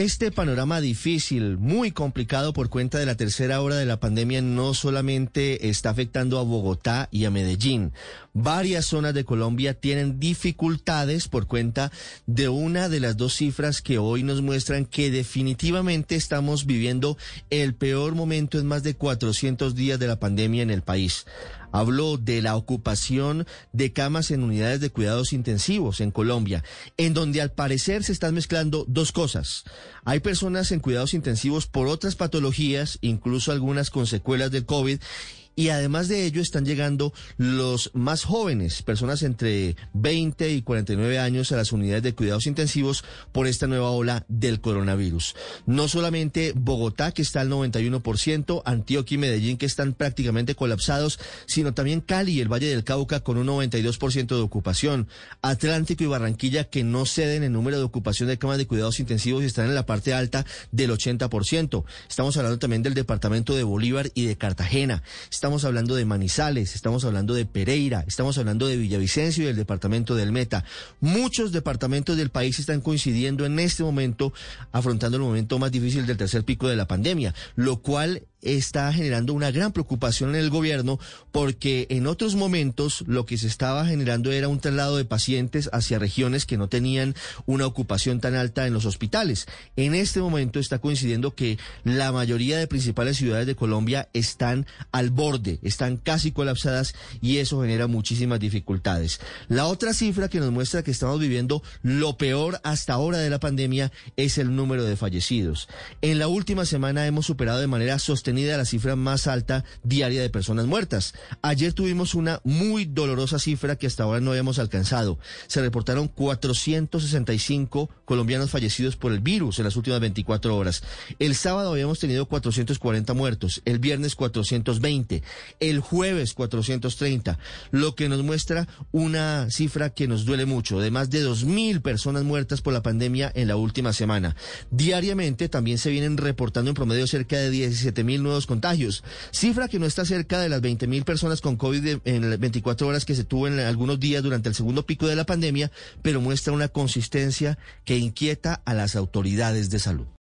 Este panorama difícil, muy complicado por cuenta de la tercera hora de la pandemia, no solamente está afectando a Bogotá y a Medellín. Varias zonas de Colombia tienen dificultades por cuenta de una de las dos cifras que hoy nos muestran que definitivamente estamos viviendo el peor momento en más de 400 días de la pandemia en el país. Habló de la ocupación de camas en unidades de cuidados intensivos en Colombia, en donde al parecer se están mezclando dos cosas. Hay personas en cuidados intensivos por otras patologías, incluso algunas con secuelas del COVID, y además de ello están llegando los más jóvenes, personas entre 20 y 49 años a las unidades de cuidados intensivos por esta nueva ola del coronavirus. No solamente Bogotá, que está al 91%, Antioquia y Medellín, que están prácticamente colapsados, sino también Cali y el Valle del Cauca con un 92% de ocupación, Atlántico y Barranquilla que no ceden en número de ocupación de camas de cuidados intensivos y están en la parte alta del 80%. Estamos hablando también del departamento de Bolívar y de Cartagena. Estamos hablando de Manizales, estamos hablando de Pereira, estamos hablando de Villavicencio y del departamento del Meta. Muchos departamentos del país están coincidiendo en este momento, afrontando el momento más difícil del tercer pico de la pandemia, lo cual está generando una gran preocupación en el gobierno porque en otros momentos lo que se estaba generando era un traslado de pacientes hacia regiones que no tenían una ocupación tan alta en los hospitales. En este momento está coincidiendo que la mayoría de principales ciudades de Colombia están al borde, están casi colapsadas y eso genera muchísimas dificultades. La otra cifra que nos muestra que estamos viviendo lo peor hasta ahora de la pandemia es el número de fallecidos. En la última semana hemos superado de manera sostenible la cifra más alta diaria de personas muertas. Ayer tuvimos una muy dolorosa cifra que hasta ahora no habíamos alcanzado. Se reportaron 465 colombianos fallecidos por el virus en las últimas 24 horas. El sábado habíamos tenido 440 muertos, el viernes 420, el jueves 430, lo que nos muestra una cifra que nos duele mucho, de más de 2.000 personas muertas por la pandemia en la última semana. Diariamente también se vienen reportando en promedio cerca de 17.000 nuevos contagios, cifra que no está cerca de las 20 mil personas con COVID en las 24 horas que se tuvo en algunos días durante el segundo pico de la pandemia, pero muestra una consistencia que inquieta a las autoridades de salud.